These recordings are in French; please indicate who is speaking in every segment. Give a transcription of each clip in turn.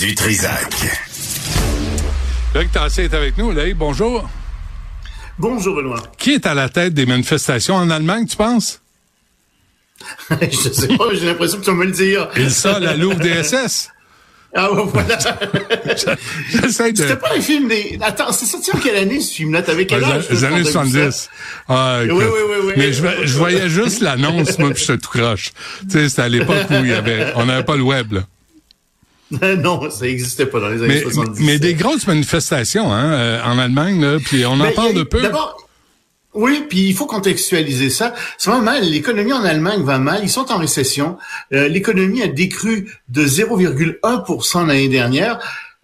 Speaker 1: Du Trisac.
Speaker 2: Loïc Tassé est avec nous. Loïc, bonjour.
Speaker 3: Bonjour, Benoît.
Speaker 2: Qui est à la tête des manifestations en Allemagne, tu penses?
Speaker 3: je sais pas, j'ai l'impression que tu vas me le dire.
Speaker 2: Il ça, la Louvre DSS.
Speaker 3: Ah, voilà.
Speaker 2: J'essaie de...
Speaker 3: C'était pas un film des... Attends, c'est sorti en quelle année, ce film-là? T'avais quel âge?
Speaker 2: Les années 70. Ah,
Speaker 3: oui, oui, oui, oui.
Speaker 2: Mais je, je voyais juste l'annonce, moi, puis je te tout croche. Tu sais, c'était à l'époque où il y avait, on n'avait pas le web, là.
Speaker 3: non, ça n'existait pas dans les années
Speaker 2: mais,
Speaker 3: 70.
Speaker 2: Mais des grosses manifestations hein, euh, en Allemagne, là, puis on en parle
Speaker 3: a-
Speaker 2: de peu.
Speaker 3: D'abord, oui, puis il faut contextualiser ça. Ça va mal. L'économie en Allemagne va mal. Ils sont en récession. Euh, L'économie a décru de 0,1% l'année dernière.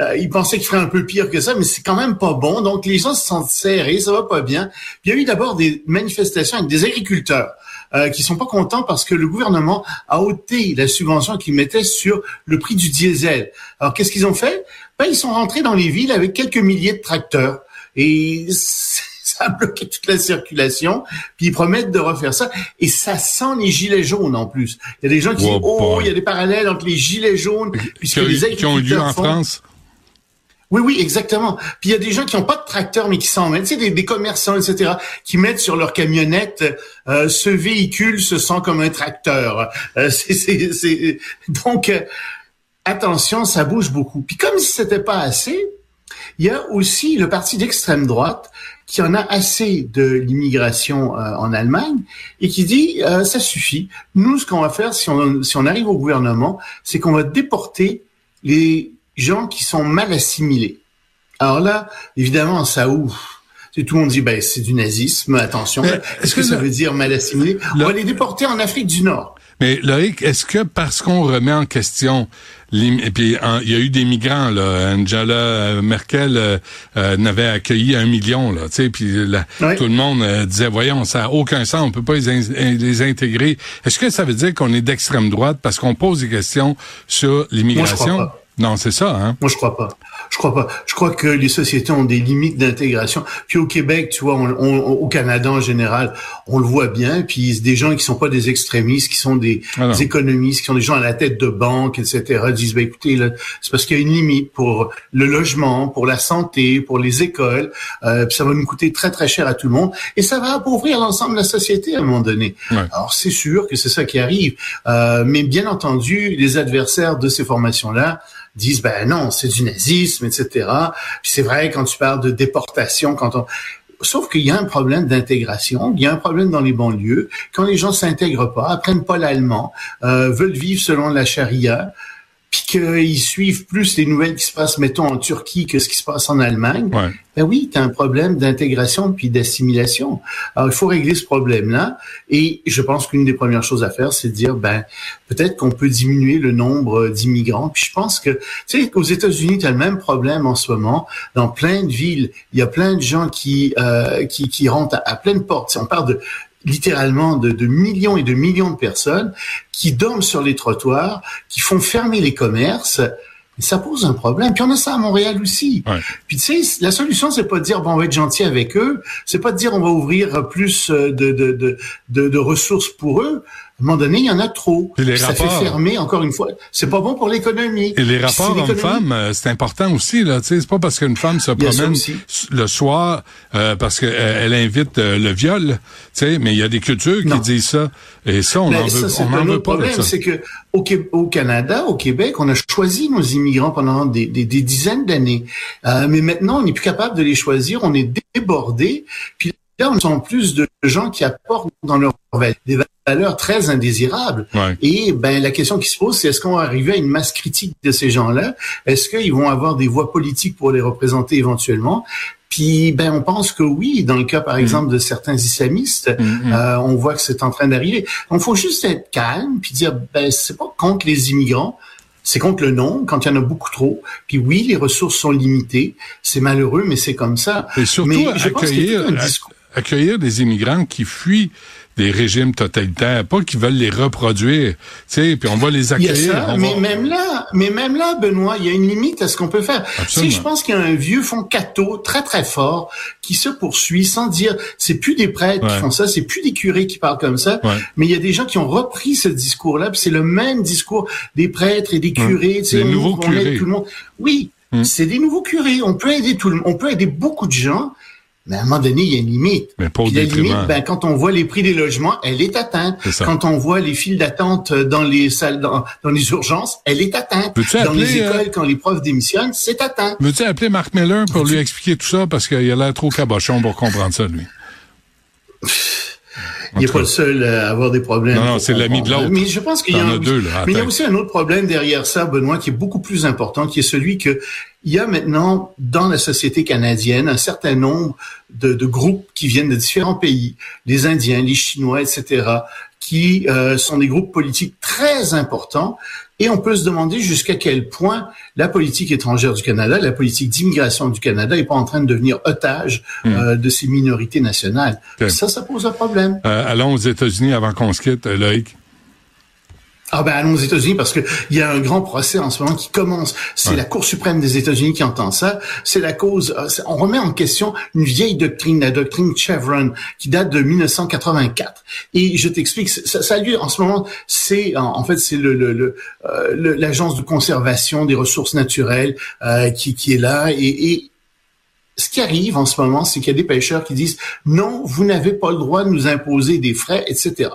Speaker 3: Euh, ils pensaient qu'il ferait un peu pire que ça, mais c'est quand même pas bon. Donc les gens se sentent serrés, ça va pas bien. Puis il y a eu d'abord des manifestations avec des agriculteurs euh, qui sont pas contents parce que le gouvernement a ôté la subvention qu'ils mettaient sur le prix du diesel. Alors qu'est-ce qu'ils ont fait? Ben ils sont rentrés dans les villes avec quelques milliers de tracteurs et ça a bloqué toute la circulation. Puis ils promettent de refaire ça et ça sent les gilets jaunes en plus. Il y a des gens qui
Speaker 2: Oh
Speaker 3: disent oh il y a des parallèles entre les gilets jaunes puisque les
Speaker 2: qui ont eu lieu en
Speaker 3: font-
Speaker 2: France?
Speaker 3: Oui, oui, exactement. Puis il y a des gens qui n'ont pas de tracteur, mais qui s'en mettent, tu sais, des, des commerçants, etc., qui mettent sur leur camionnette euh, ce véhicule se sent comme un tracteur. Euh, c'est, c'est, c'est- Donc, euh, attention, ça bouge beaucoup. Puis comme si c'était pas assez, il y a aussi le parti d'extrême droite qui en a assez de l'immigration euh, en Allemagne et qui dit euh, ça suffit. Nous, ce qu'on va faire si on, si on arrive au gouvernement, c'est qu'on va déporter les gens qui sont mal assimilés. Alors là, évidemment, ça ouf. Tout le monde dit ben c'est du nazisme. Attention, est-ce que,
Speaker 2: que
Speaker 3: ça veut dire mal assimilé?
Speaker 2: Le-
Speaker 3: On va les déporter en Afrique du Nord.
Speaker 2: Mais Loïc, est-ce que parce qu'on remet en question et puis en- il y a eu des migrants là, Angela euh, Merkel euh, euh, n'avait accueilli un million là, tu sais, puis
Speaker 3: Oui.
Speaker 2: tout le monde euh, disait voyons ça a aucun sens, on peut pas les, in- les intégrer. Est-ce que ça veut dire qu'on est d'extrême droite parce qu'on pose des questions sur l'immigration? Non, c'est ça, hein.
Speaker 3: Moi, je crois pas. Je crois pas. Je crois que les sociétés ont des limites d'intégration. Puis au Québec, tu vois, on- on- au Canada en général, on le voit bien. Puis des gens qui sont pas des extrémistes, qui sont des,
Speaker 2: Ah
Speaker 3: des économistes, qui sont des gens à la tête de banque, etc., disent, ben écoutez, là, c'est parce qu'il y a une limite pour le logement, pour la santé, pour les écoles. Euh, puis ça va nous coûter très très cher à tout le monde, et ça va appauvrir l'ensemble de la société à un moment donné.
Speaker 2: Ouais.
Speaker 3: Alors c'est sûr que c'est ça qui arrive, Euh, mais bien entendu, les adversaires de ces formations-là disent ben non, c'est du nazisme, etc. Puis c'est vrai quand tu parles de déportation, quand on Sauf qu'il y a un problème d'intégration, il y a un problème dans les banlieues. Quand les gens s'intègrent pas, apprennent pas l'allemand, euh, veulent vivre selon la charia, qu'ils suivent plus les nouvelles qui se passent, mettons, en Turquie que ce qui se passe en Allemagne,
Speaker 2: Ouais.
Speaker 3: ben oui, tu as un problème d'intégration puis d'assimilation. Alors, il faut régler ce problème-là. Et je pense qu'une des premières choses à faire, c'est de dire, ben, peut-être qu'on peut diminuer le nombre d'immigrants. Puis je pense que, tu sais, qu'aux États-Unis, tu as le même problème en ce moment. Dans plein de villes, il y a plein de gens qui, euh, qui, qui rentrent à, à pleine porte. Si on parle de littéralement de, de millions et de millions de personnes qui dorment sur les trottoirs, qui font fermer les commerces ça pose un problème. Puis on a ça à Montréal aussi.
Speaker 2: Ouais.
Speaker 3: Puis tu sais, la solution, c'est pas de dire bon, on va être gentil avec eux, c'est pas de dire on va ouvrir plus de, de, de, de, de ressources pour eux. À un moment donné, il y en a trop.
Speaker 2: Puis les
Speaker 3: ça
Speaker 2: rapports-
Speaker 3: fait fermer, encore une fois. C'est pas bon pour l'économie.
Speaker 2: Et les rapports hommes-femmes, euh, c'est important aussi. Là, tu sais, c'est pas parce qu'une femme se
Speaker 3: ça
Speaker 2: promène le soir euh, parce qu'elle elle invite euh, le viol. Tu sais, mais il y a des cultures
Speaker 3: Non.
Speaker 2: qui disent ça. Et ça, on en
Speaker 3: ça,
Speaker 2: veut, on
Speaker 3: un
Speaker 2: en veut pas de
Speaker 3: problème,
Speaker 2: ça.
Speaker 3: c'est que au, Canada, au Québec, on a choisi nos immigrants pendant des, des- des dizaines d'années, Euh, mais maintenant on n'est plus capable de les choisir, on est débordé. Puis là, on plus de gens qui apportent dans leur valeur des valeurs très indésirables.
Speaker 2: Ouais.
Speaker 3: Et ben la question qui se pose, c'est est-ce qu'on va arriver à une masse critique de ces gens-là? Est-ce qu'ils vont avoir des voix politiques pour les représenter éventuellement? Puis ben on pense que oui, dans le cas par exemple de certains islamistes,
Speaker 2: Mhm.
Speaker 3: euh, on voit que c'est en train d'arriver. Donc faut juste être calme puis dire ben c'est pas contre les immigrants, c'est contre le nombre quand il y en a beaucoup trop. Puis oui, les ressources sont limitées, c'est malheureux mais c'est comme ça.
Speaker 2: Et surtout
Speaker 3: mais je pense
Speaker 2: accueillir,
Speaker 3: un discours.
Speaker 2: Accueillir des immigrants qui fuient des régimes totalitaires, pas qui veulent les reproduire. Tu sais, puis on va les accueillir.
Speaker 3: ça, mais
Speaker 2: va-
Speaker 3: même là, mais même là, Benoît, il y a une limite à ce qu'on peut faire.
Speaker 2: Absolument.
Speaker 3: Si je pense qu'il y a un vieux fond catho très très fort qui se poursuit sans dire, c'est plus des prêtres
Speaker 2: Ouais.
Speaker 3: qui font ça, c'est plus des curés qui parlent comme ça,
Speaker 2: Ouais.
Speaker 3: mais il y a des gens qui ont repris ce discours-là, c'est le même discours des prêtres et des curés, tu sais, on on aide
Speaker 2: curés.
Speaker 3: tout le monde. Oui,
Speaker 2: Hmm.
Speaker 3: c'est des nouveaux curés. On peut aider tout le monde, on peut aider beaucoup de gens. Mais à un moment donné, il y a une limite.
Speaker 2: Mais pas au
Speaker 3: Puis la limite, ben, quand on voit les prix des logements, elle est atteinte. Quand on voit les files d'attente dans les salles, dans, dans les urgences, elle est atteinte. Dans les
Speaker 2: appeler, euh,
Speaker 3: écoles, quand les profs démissionnent, c'est atteint.
Speaker 2: Veux-tu appeler Marc Miller pour lui expliquer tout ça? Parce qu'il a l'air trop cabochon pour comprendre ça, lui?
Speaker 3: Il n'est pas le seul à avoir des problèmes.
Speaker 2: Non, c'est l'ami de l'autre.
Speaker 3: Mais je pense qu'il y a,
Speaker 2: T'en
Speaker 3: un-
Speaker 2: as deux, là,
Speaker 3: mais il y a aussi un autre problème derrière ça, Benoît, qui est beaucoup plus important, qui est celui que il y a maintenant dans la société canadienne un certain nombre de, de groupes qui viennent de différents pays, les Indiens, les Chinois, etc., qui euh, sont des groupes politiques très importants. Et on peut se demander jusqu'à quel point la politique étrangère du Canada, la politique d'immigration du Canada, est pas en train de devenir otage euh, de ces minorités nationales.
Speaker 2: Hmm.
Speaker 3: Ça, ça pose un problème.
Speaker 2: Euh, allons aux États-Unis avant qu'on se quitte, euh, Loïc.
Speaker 3: Ah ben allons aux États-Unis parce que il y a un grand procès en ce moment qui commence. C'est
Speaker 2: Ouais.
Speaker 3: la Cour suprême des États-Unis qui entend ça. C'est la cause. euh, On remet en question une vieille doctrine, la doctrine Chevron, qui date de 1984. Et je t'explique, ça, ça a lieu en ce moment. C'est en, fait c'est le, le, le, euh, le- l'agence de conservation des ressources naturelles euh, qui, qui est là et, et ce qui arrive en ce moment, c'est qu'il y a des pêcheurs qui disent non, vous n'avez pas le droit de nous imposer des frais, etc.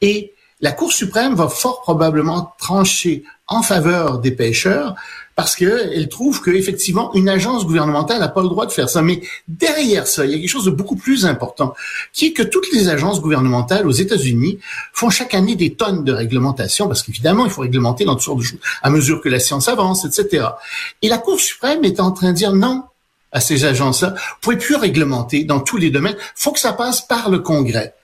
Speaker 3: Et la Cour suprême va fort probablement trancher en faveur des pêcheurs parce que elle trouve que effectivement une agence gouvernementale n'a pas le droit de faire ça. Mais derrière ça, il y a quelque chose de beaucoup plus important, qui est que toutes les agences gouvernementales aux États-Unis font chaque année des tonnes de réglementation parce qu'évidemment il faut réglementer dans toutes sortes de choses à mesure que la science avance, etc. Et la Cour suprême est en train de dire non à ces agences-là. Vous pouvez plus réglementer dans tous les domaines. faut que ça passe par le Congrès.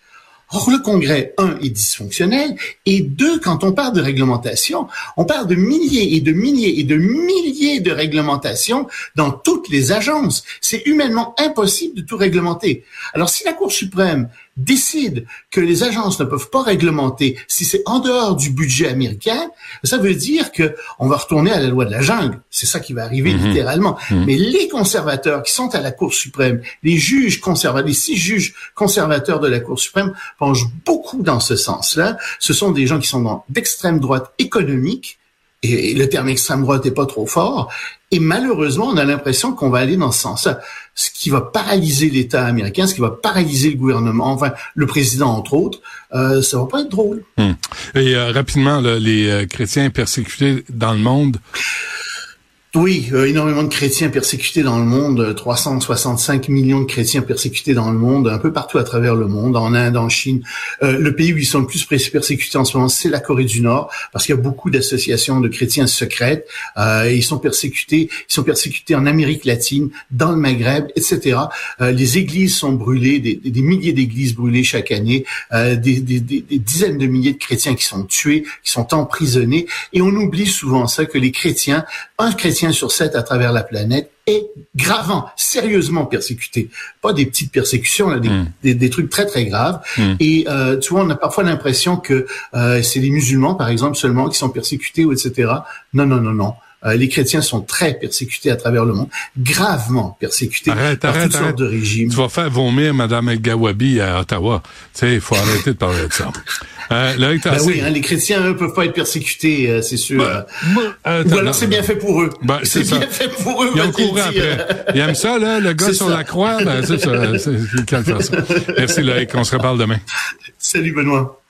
Speaker 3: Or, le Congrès, un, est dysfonctionnel, et deux, quand on parle de réglementation, on parle de milliers et de milliers et de milliers de réglementations dans toutes les agences. C'est humainement impossible de tout réglementer. Alors, si la Cour suprême décide que les agences ne peuvent pas réglementer si c'est en dehors du budget américain, ça veut dire que on va retourner à la loi de la jungle. C'est ça qui va arriver
Speaker 2: Mhm.
Speaker 3: littéralement. Mais les conservateurs qui sont à la Cour suprême, les juges conservateurs, les six juges conservateurs de la Cour suprême penchent beaucoup dans ce sens-là. Ce sont des gens qui sont dans- d'extrême droite économique, et le terme extrême droite n'est pas trop fort. Et malheureusement, on a l'impression qu'on va aller dans ce sens-là, ce qui va paralyser l'État américain, ce qui va paralyser le gouvernement, enfin le président entre autres. Euh, ça va pas être drôle.
Speaker 2: Hum. Et euh, rapidement, là, les euh, chrétiens persécutés dans le monde,
Speaker 3: Oui, euh, énormément de chrétiens persécutés dans le monde, euh, 365 millions de chrétiens persécutés dans le monde, un peu partout à travers le monde, en Inde, en Chine. Euh, le pays où ils sont le plus persécutés en ce moment, c'est la Corée du Nord, parce qu'il y a beaucoup d'associations de chrétiens secrètes. Euh, ils sont persécutés, ils sont persécutés en Amérique latine, dans le Maghreb, etc. Euh, les églises sont brûlées, des, des- milliers d'églises brûlées chaque année, euh, des- des- des dizaines de milliers de chrétiens qui sont tués, qui sont emprisonnés. Et on oublie souvent ça, que les chrétiens, un chrétien sur sept à travers la planète est gravement, sérieusement persécuté. Pas des petites persécutions, là, des,
Speaker 2: Mm.
Speaker 3: des, des trucs très très graves.
Speaker 2: Mm.
Speaker 3: Et euh, tu vois, on a parfois l'impression que euh, c'est les musulmans, par exemple, seulement qui sont persécutés, ou etc. Non, non, non, non. Euh, les chrétiens sont très persécutés à travers le monde, gravement persécutés
Speaker 2: Arrête,
Speaker 3: par
Speaker 2: arrête,
Speaker 3: toutes sortes
Speaker 2: arrête.
Speaker 3: de régimes.
Speaker 2: Tu vas faire vomir Mme El Gawabi à Ottawa. Tu sais, il faut arrêter de parler de ça. Euh,
Speaker 3: Ben oui, hein, les chrétiens, eux, peuvent pas être persécutés, euh, c'est sûr.
Speaker 2: Euh,
Speaker 3: Ou
Speaker 2: attends,
Speaker 3: alors c'est bien fait pour eux.
Speaker 2: Ben, c'est
Speaker 3: bien fait pour eux.
Speaker 2: Ils ont couru après. Ils aiment ça, là, le gars sur
Speaker 3: ça.
Speaker 2: la croix. Ben, c'est, ça. Merci, Loïc. On se reparle demain.
Speaker 3: Salut Benoît.